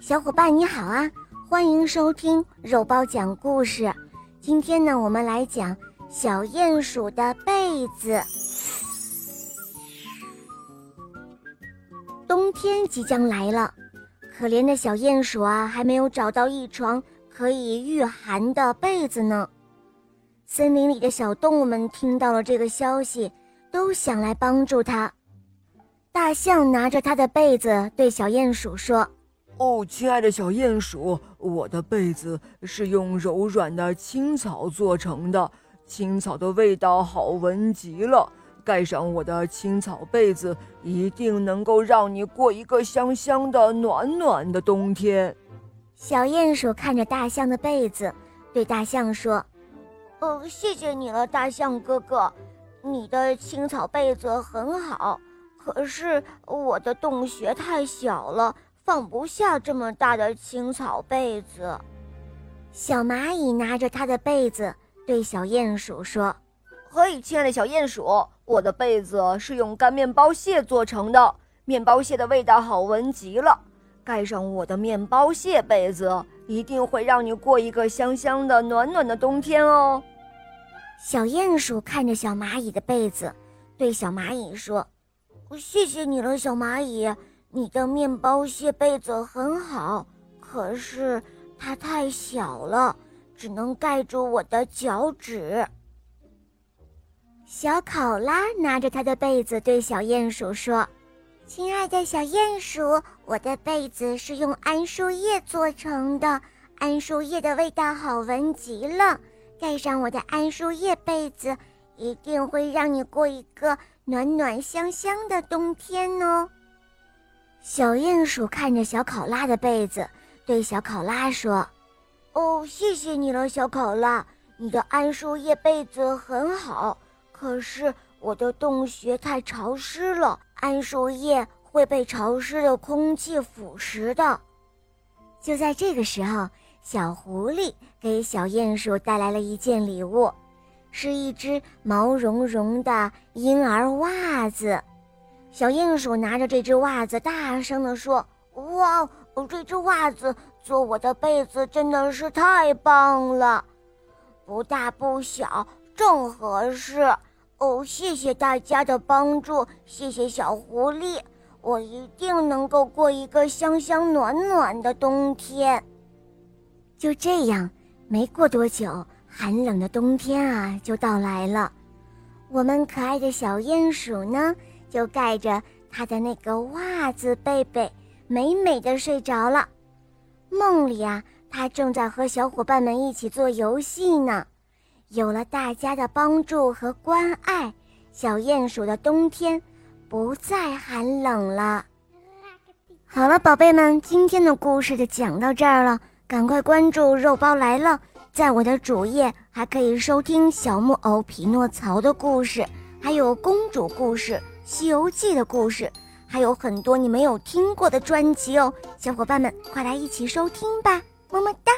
小伙伴你好啊！欢迎收听肉包讲故事。今天呢，我们来讲小鼹鼠的被子。冬天即将来了，可怜的小鼹鼠啊，还没有找到一床可以御寒的被子呢。森林里的小动物们听到了这个消息，都想来帮助它。大象拿着它的被子对小鼹鼠说。哦，亲爱的小鼹鼠，我的被子是用柔软的青草做成的，青草的味道好闻极了。盖上我的青草被子，一定能够让你过一个香香的、暖暖的冬天。小鼹鼠看着大象的被子，对大象说：“哦，谢谢你了，大象哥哥，你的青草被子很好，可是我的洞穴太小了。”放不下这么大的青草被子，小蚂蚁拿着它的被子对小鼹鼠说：“嘿，亲爱的小鼹鼠，我的被子是用干面包屑做成的，面包屑的味道好闻极了。盖上我的面包屑被子，一定会让你过一个香香的、暖暖的冬天哦。”小鼹鼠看着小蚂蚁的被子，对小蚂蚁说：“谢谢你了，小蚂蚁。”你的面包屑被子很好，可是它太小了，只能盖住我的脚趾。小考拉拿着他的被子对小鼹鼠说：“亲爱的小鼹鼠，我的被子是用桉树叶做成的，桉树叶的味道好闻极了。盖上我的桉树叶被子，一定会让你过一个暖暖香香的冬天哦。”小鼹鼠看着小考拉的被子，对小考拉说：“哦，谢谢你了，小考拉，你的桉树叶被子很好。可是我的洞穴太潮湿了，桉树叶会被潮湿的空气腐蚀的。”就在这个时候，小狐狸给小鼹鼠带来了一件礼物，是一只毛茸茸的婴儿袜子。小鼹鼠拿着这只袜子，大声地说：“哇，这只袜子做我的被子真的是太棒了，不大不小，正合适。哦，谢谢大家的帮助，谢谢小狐狸，我一定能够过一个香香暖暖的冬天。”就这样，没过多久，寒冷的冬天啊就到来了。我们可爱的小鼹鼠呢？就盖着他的那个袜子被被，美美的睡着了。梦里啊，他正在和小伙伴们一起做游戏呢。有了大家的帮助和关爱，小鼹鼠的冬天不再寒冷了。好了，宝贝们，今天的故事就讲到这儿了。赶快关注“肉包来了”，在我的主页还可以收听小木偶匹诺曹的故事，还有公主故事。《西游记》的故事，还有很多你没有听过的专辑哦，小伙伴们快来一起收听吧，么么哒。